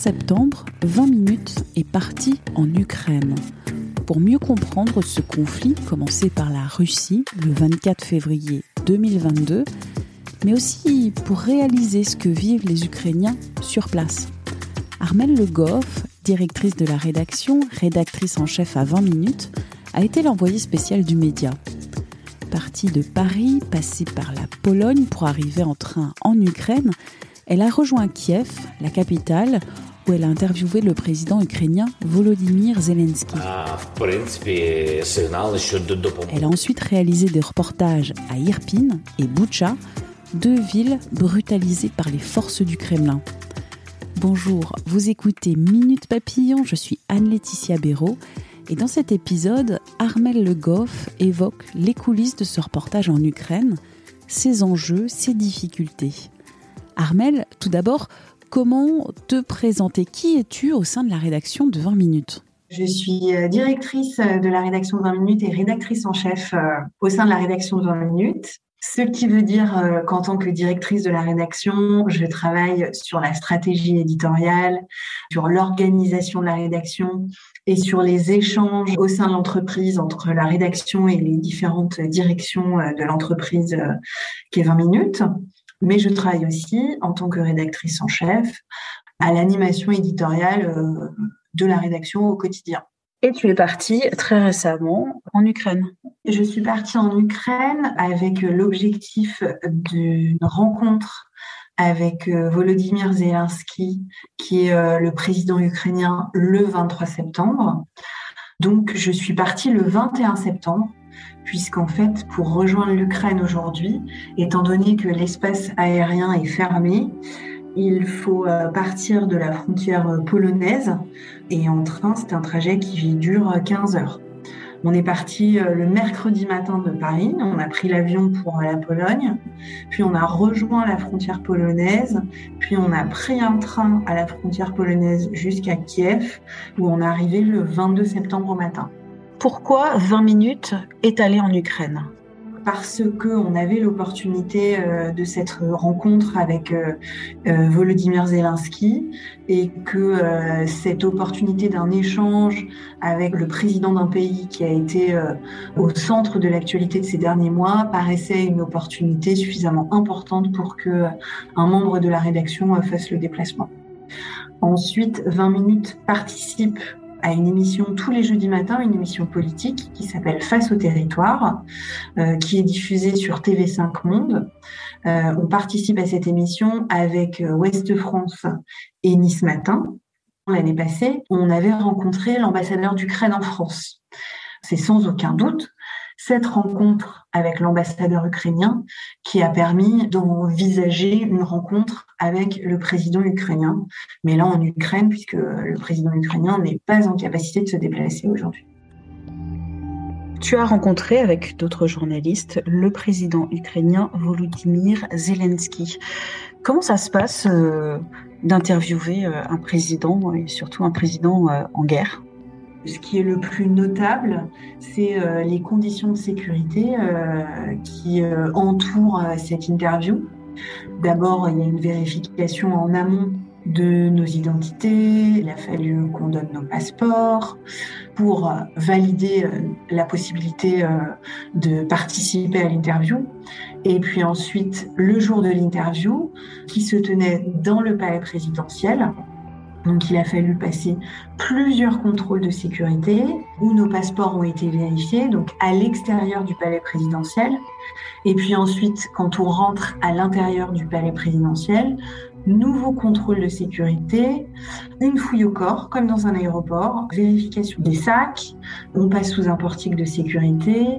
septembre, 20 minutes est parti en Ukraine. Pour mieux comprendre ce conflit commencé par la Russie le 24 février 2022, mais aussi pour réaliser ce que vivent les Ukrainiens sur place. Armelle Le Goff, directrice de la rédaction, rédactrice en chef à 20 minutes, a été l'envoyée spéciale du média. Partie de Paris, passée par la Pologne pour arriver en train en Ukraine, elle a rejoint Kiev, la capitale, où elle a interviewé le président ukrainien Volodymyr Zelensky. Elle a ensuite réalisé des reportages à Irpin et Boucha, deux villes brutalisées par les forces du Kremlin. Bonjour, vous écoutez Minute Papillon, je suis Anne-Laetitia Béraud et dans cet épisode, Armel Le Goff évoque les coulisses de ce reportage en Ukraine, ses enjeux, ses difficultés. Armel, tout d'abord, comment te présenter? Qui es-tu au sein de la rédaction de 20 minutes? Je suis euh, directrice de la rédaction de 20 minutes et rédactrice en chef euh, au sein de la rédaction de 20 minutes. Ce qui veut dire euh, qu'en tant que directrice de la rédaction, je travaille sur la stratégie éditoriale, sur l'organisation de la rédaction et sur les échanges au sein de l'entreprise entre la rédaction et les différentes directions euh, de l'entreprise euh, qui est 20 minutes. Mais je travaille aussi en tant que rédactrice en chef à l'animation éditoriale de la rédaction au quotidien. Et tu es partie très récemment en Ukraine. Je suis partie en Ukraine avec l'objectif d'une rencontre avec euh, Volodymyr Zelensky, qui est euh, le président ukrainien, le 23 septembre. Donc, je suis partie le 21 septembre, puisqu'en fait, pour rejoindre l'Ukraine aujourd'hui, étant donné que l'espace aérien est fermé, il faut euh, partir de la frontière euh, polonaise et en train, c'est un trajet qui dure 15 heures. On est parti euh, le mercredi matin de Paris, on a pris l'avion pour la Pologne, puis on a rejoint la frontière polonaise, puis on a pris un train à la frontière polonaise jusqu'à Kiev, où on est arrivé le 22 septembre au matin. Pourquoi 20 minutes est allé en Ukraine? Parce qu'on avait l'opportunité euh, de cette rencontre avec euh, euh, Volodymyr Zelensky et que cette opportunité d'un échange avec le président d'un pays qui a été au centre de l'actualité de ces derniers mois paraissait une opportunité suffisamment importante pour que un membre de la rédaction fasse le déplacement. Ensuite, 20 minutes participe à une émission tous les jeudis matins, une émission politique qui s'appelle Face au territoire, euh, qui est diffusée sur TV5 Monde. Euh, on participe à cette émission avec euh, Ouest France et Nice Matin. L'année passée, on avait rencontré l'ambassadeur d'Ukraine en France. C'est sans aucun doute cette rencontre avec l'ambassadeur ukrainien qui a permis d'envisager une rencontre avec le président ukrainien, mais là en Ukraine, puisque le président ukrainien n'est pas en capacité de se déplacer aujourd'hui. Tu as rencontré avec d'autres journalistes le président ukrainien Volodymyr Zelensky. Comment ça se passe euh, d'interviewer euh, un président et surtout un président euh, en guerre? Ce qui est le plus notable, c'est euh, les conditions de sécurité euh, qui euh, entourent cette interview. D'abord, il y a une vérification en amont de nos identités. Il a fallu qu'on donne nos passeports pour valider la possibilité de participer à l'interview. Et puis ensuite, le jour de l'interview, qui se tenait dans le palais présidentiel, donc il a fallu passer plusieurs contrôles de sécurité où nos passeports ont été vérifiés, donc à l'extérieur du palais présidentiel. Et puis ensuite, quand on rentre à l'intérieur du palais présidentiel, nouveau contrôle de sécurité, une fouille au corps, comme dans un aéroport, vérification des sacs, on passe sous un portique de sécurité,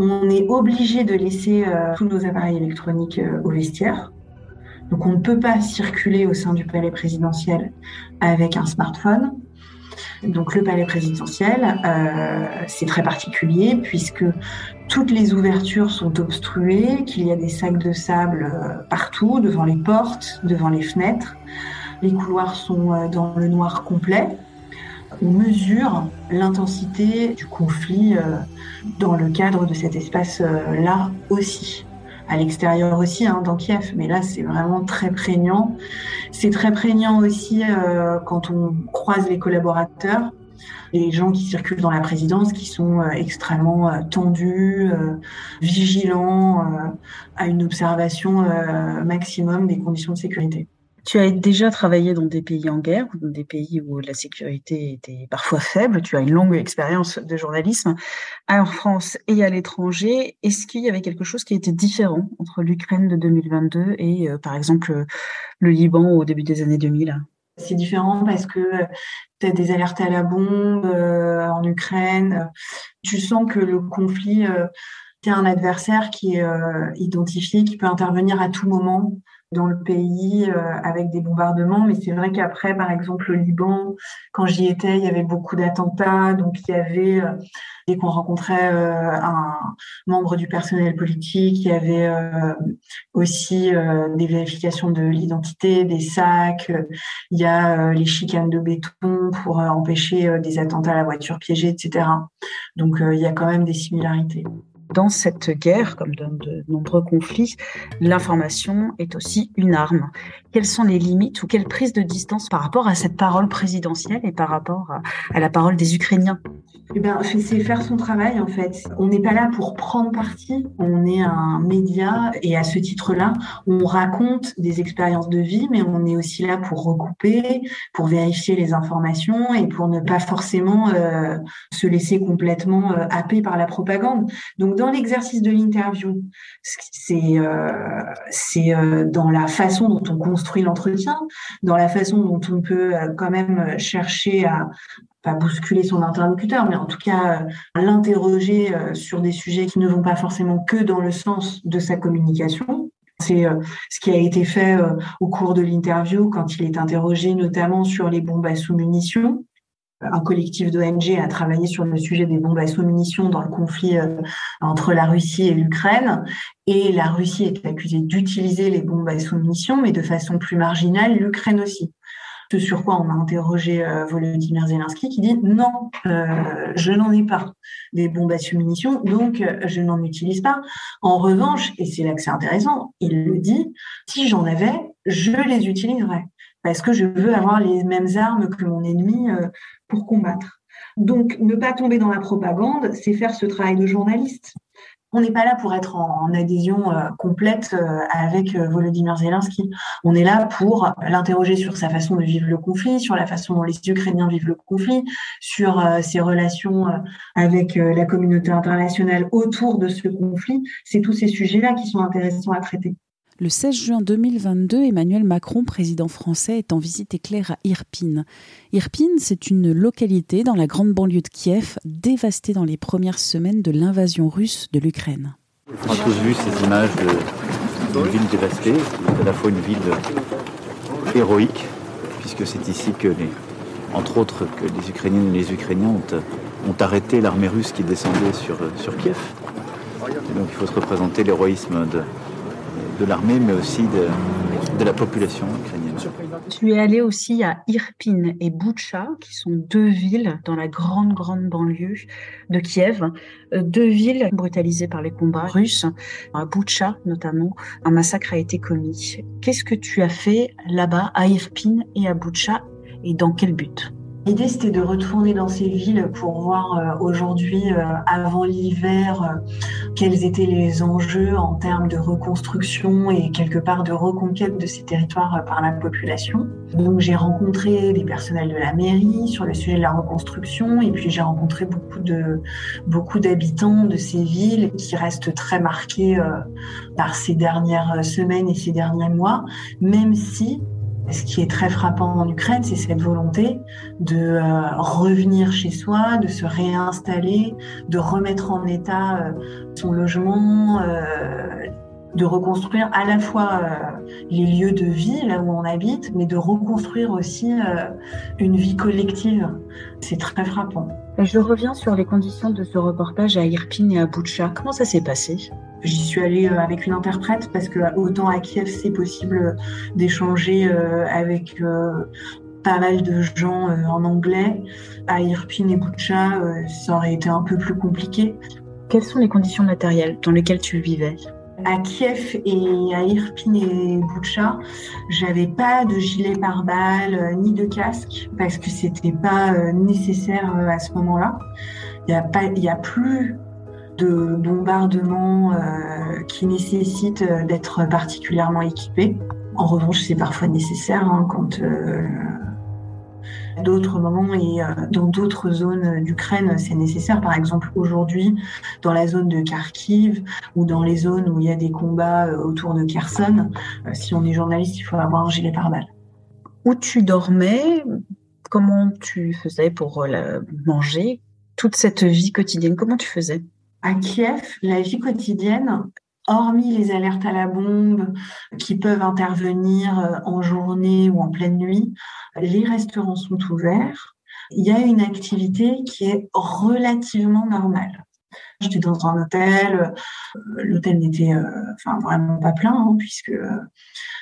On est obligé de laisser tous nos appareils électroniques au vestiaire. Donc on ne peut pas circuler au sein du palais présidentiel avec un smartphone. Donc le palais présidentiel, euh, c'est très particulier puisque toutes les ouvertures sont obstruées, qu'il y a des sacs de sable euh, partout, devant les portes, devant les fenêtres. Les couloirs sont euh, dans le noir complet. On mesure l'intensité du conflit dans le cadre de cet espace-là aussi à l'extérieur aussi, hein, dans Kiev. Mais là, c'est vraiment très prégnant. C'est très prégnant aussi euh, quand on croise les collaborateurs, les gens qui circulent dans la présidence, qui sont euh, extrêmement euh, tendus, vigilants, à une observation maximum des conditions de sécurité. Tu as déjà travaillé dans des pays en guerre, dans des pays où la sécurité était parfois faible. Tu as une longue expérience de journalisme en France et à l'étranger. Est-ce qu'il y avait quelque chose qui était différent entre l'Ukraine de 2022 et, euh, par exemple, le Liban au début des années 2000 c'est différent parce que tu as des alertes à la bombe euh, en Ukraine. Tu sens que le conflit, euh, tu un adversaire qui est identifié, qui peut intervenir à tout moment dans le pays euh, avec des bombardements. Mais c'est vrai qu'après, par exemple, le Liban, quand j'y étais, il y avait beaucoup d'attentats. Donc, il y avait, euh, dès qu'on rencontrait euh, un membre du personnel politique, il y avait aussi des vérifications de l'identité, des sacs. il y a les chicanes de béton pour empêcher des attentats à la voiture piégée, etc. Donc, il y a quand même des similarités. Dans cette guerre, comme dans de nombreux conflits, l'information est aussi une arme. Quelles sont les limites ou quelle prise de distance par rapport à cette parole présidentielle et par rapport à la parole des Ukrainiens? Eh ben, c'est faire son travail en fait. On n'est pas là pour prendre parti, on est un média et à ce titre-là, on raconte des expériences de vie, mais on est aussi là pour recouper, pour vérifier les informations et pour ne pas forcément euh, se laisser complètement euh, happer par la propagande. Donc dans l'exercice de l'interview, c'est euh, c'est dans la façon dont on l'entretien, dans la façon dont on peut euh, quand même chercher à, pas bousculer son interlocuteur, mais en tout cas l'interroger sur des sujets qui ne vont pas forcément que dans le sens de sa communication. C'est ce qui a été fait au cours de l'interview quand il est interrogé notamment sur les bombes à sous-munitions un collectif d'ONG a travaillé sur le sujet des bombes à sous-munitions dans le conflit euh, entre la Russie et l'Ukraine. Et la Russie est accusée d'utiliser les bombes à sous-munitions, mais de façon plus marginale, l'Ukraine aussi. Ce sur quoi on a interrogé euh, Volodymyr Zelensky qui dit non, euh, je n'en ai pas des bombes à sous-munitions, donc je n'en utilise pas. En revanche, et c'est là que c'est intéressant, il le dit, si j'en avais, je les utiliserais parce que je veux avoir les mêmes armes que mon ennemi pour combattre. Donc, ne pas tomber dans la propagande, c'est faire ce travail de journaliste. On n'est pas là pour être en, adhésion euh, complète euh, avec euh, Volodymyr Zelensky. On est là pour l'interroger sur sa façon de vivre le conflit, sur la façon dont les Ukrainiens vivent le conflit, sur ses relations avec la communauté internationale autour de ce conflit. C'est tous ces sujets-là qui sont intéressants à traiter. Le 16 juin 2022, Emmanuel Macron, président français, est en visite éclair à Irpine. Irpine, c'est une localité dans la grande banlieue de Kiev, dévastée dans les premières semaines de l'invasion russe de l'Ukraine. On a tous vu ces images d'une ville dévastée, à la fois une ville héroïque, puisque c'est ici que, les, entre autres, que les Ukrainiennes et les Ukrainiens ont, arrêté l'armée russe qui descendait sur, sur Kiev. donc il faut se représenter l'héroïsme de, de l'armée, mais aussi de, la population ukrainienne. Tu es allé aussi à Irpin et Boucha, qui sont deux villes dans la grande, grande banlieue de Kiev. Euh, deux villes brutalisées par les combats russes. À Boucha, notamment, un massacre a été commis. Qu'est-ce que tu as fait là-bas, à Irpin et à Boucha, et dans quel but? L'idée, c'était de retourner dans ces villes pour voir euh, aujourd'hui, euh, avant l'hiver, euh, quels étaient les enjeux en termes de reconstruction et quelque part de reconquête de ces territoires par la population. Donc, j'ai rencontré des personnels de la mairie sur le sujet de la reconstruction et puis j'ai rencontré beaucoup de beaucoup d'habitants de ces villes qui restent très marqués par ces dernières semaines et ces derniers mois, même si Ce qui est très frappant en Ukraine, c'est cette volonté de euh, revenir chez soi, de se réinstaller, de remettre en état euh, son logement, euh, de reconstruire à la fois les lieux de vie, là où on habite, mais de reconstruire aussi une vie collective. C'est très frappant. Je reviens sur les conditions de ce reportage à Irpin et à Boutcha. Comment ça s'est passé? J'y suis allée euh, avec une interprète parce que autant à Kiev c'est possible d'échanger euh, avec euh, pas mal de gens en anglais. À Irpin et Boutcha, ça aurait été un peu plus compliqué. Quelles sont les conditions matérielles dans lesquelles tu vivais? À Kiev et à Irpin et Boutcha, j'avais pas de gilet pare-balles ni de casque parce que c'était pas nécessaire à ce moment-là. Il y a pas, il y a plus de bombardements euh, qui nécessitent euh, d'être particulièrement équipés. En revanche, c'est parfois nécessaire hein, quand euh, d'autres moments et dans d'autres zones d'Ukraine, c'est nécessaire. Par exemple, aujourd'hui, dans la zone de Kharkiv ou dans les zones où il y a des combats autour de Kherson, si on est journaliste, il faut avoir un gilet pare-balles. Où tu dormais Comment tu faisais pour manger Toute cette vie quotidienne, comment tu faisais? À Kiev, la vie quotidienne, hormis les alertes à la bombe qui peuvent intervenir euh, en journée ou en pleine nuit, les restaurants sont ouverts. Il y a une activité qui est relativement normale. J'étais dans un hôtel, euh, l'hôtel n'était euh, enfin vraiment pas plein hein, puisque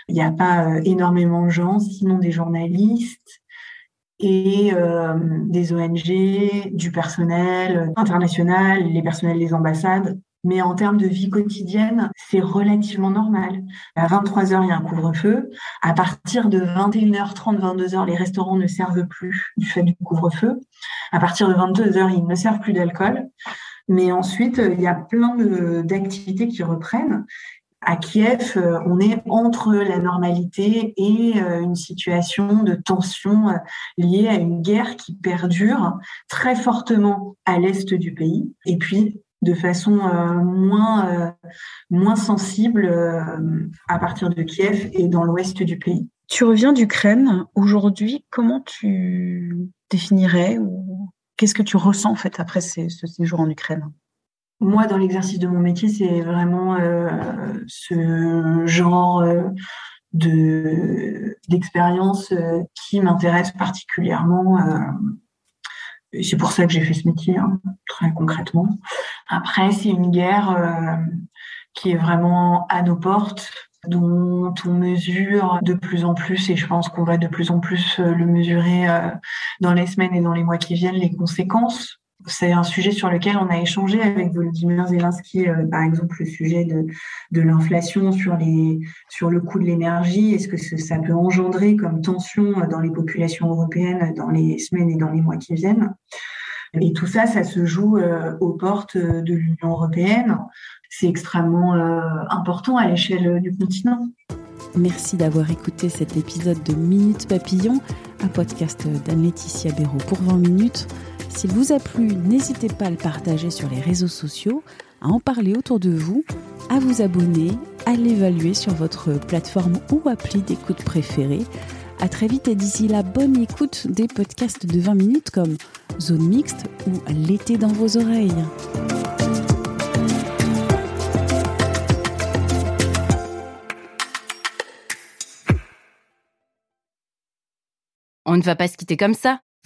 il n'y a pas énormément de gens, sinon des journalistes, et euh, des ONG, du personnel international, les personnels des ambassades. Mais en termes de vie quotidienne, c'est relativement normal. À 23 heures, il y a un couvre-feu. À partir de 21h30, 22h, les restaurants ne servent plus du fait du couvre-feu. À partir de 22h, ils ne servent plus d'alcool. Mais ensuite, il y a plein d'activités qui reprennent à Kiev, euh, on est entre la normalité et euh, une situation de tension euh, liée à une guerre qui perdure très fortement à l'est du pays et puis de façon moins, moins sensible à partir de Kiev et dans l'ouest du pays. Tu reviens d'Ukraine. Aujourd'hui, comment tu définirais ou qu'est-ce que tu ressens en fait après ce séjour en Ukraine? Moi, dans l'exercice de mon métier, c'est vraiment euh, ce genre euh, de d'expérience euh, qui m'intéresse particulièrement. c'est pour ça que j'ai fait ce métier, hein, très concrètement. Après, c'est une guerre qui est vraiment à nos portes, dont on mesure de plus en plus, et je pense qu'on va de plus en plus le mesurer dans les semaines et dans les mois qui viennent, les conséquences c'est un sujet sur lequel on a échangé avec Volodymyr Zelensky, euh, par exemple, le sujet de, de l'inflation sur, sur le coût de l'énergie. Est-ce que ça peut engendrer comme tension dans les populations européennes dans les semaines et dans les mois qui viennent? Et tout ça, ça se joue euh, aux portes de l'Union européenne. C'est extrêmement euh, important à l'échelle du continent. Merci d'avoir écouté cet épisode de Minute Papillon, un podcast d'Anne-Laetitia Béraud pour 20 minutes. S'il vous a plu, n'hésitez pas à le partager sur les réseaux sociaux, à en parler autour de vous, à vous abonner, à l'évaluer sur votre plateforme ou appli d'écoute préférée. À très vite et d'ici là, bonne écoute des podcasts de 20 minutes comme Zone Mixte ou L'été dans vos oreilles. On ne va pas se quitter comme ça.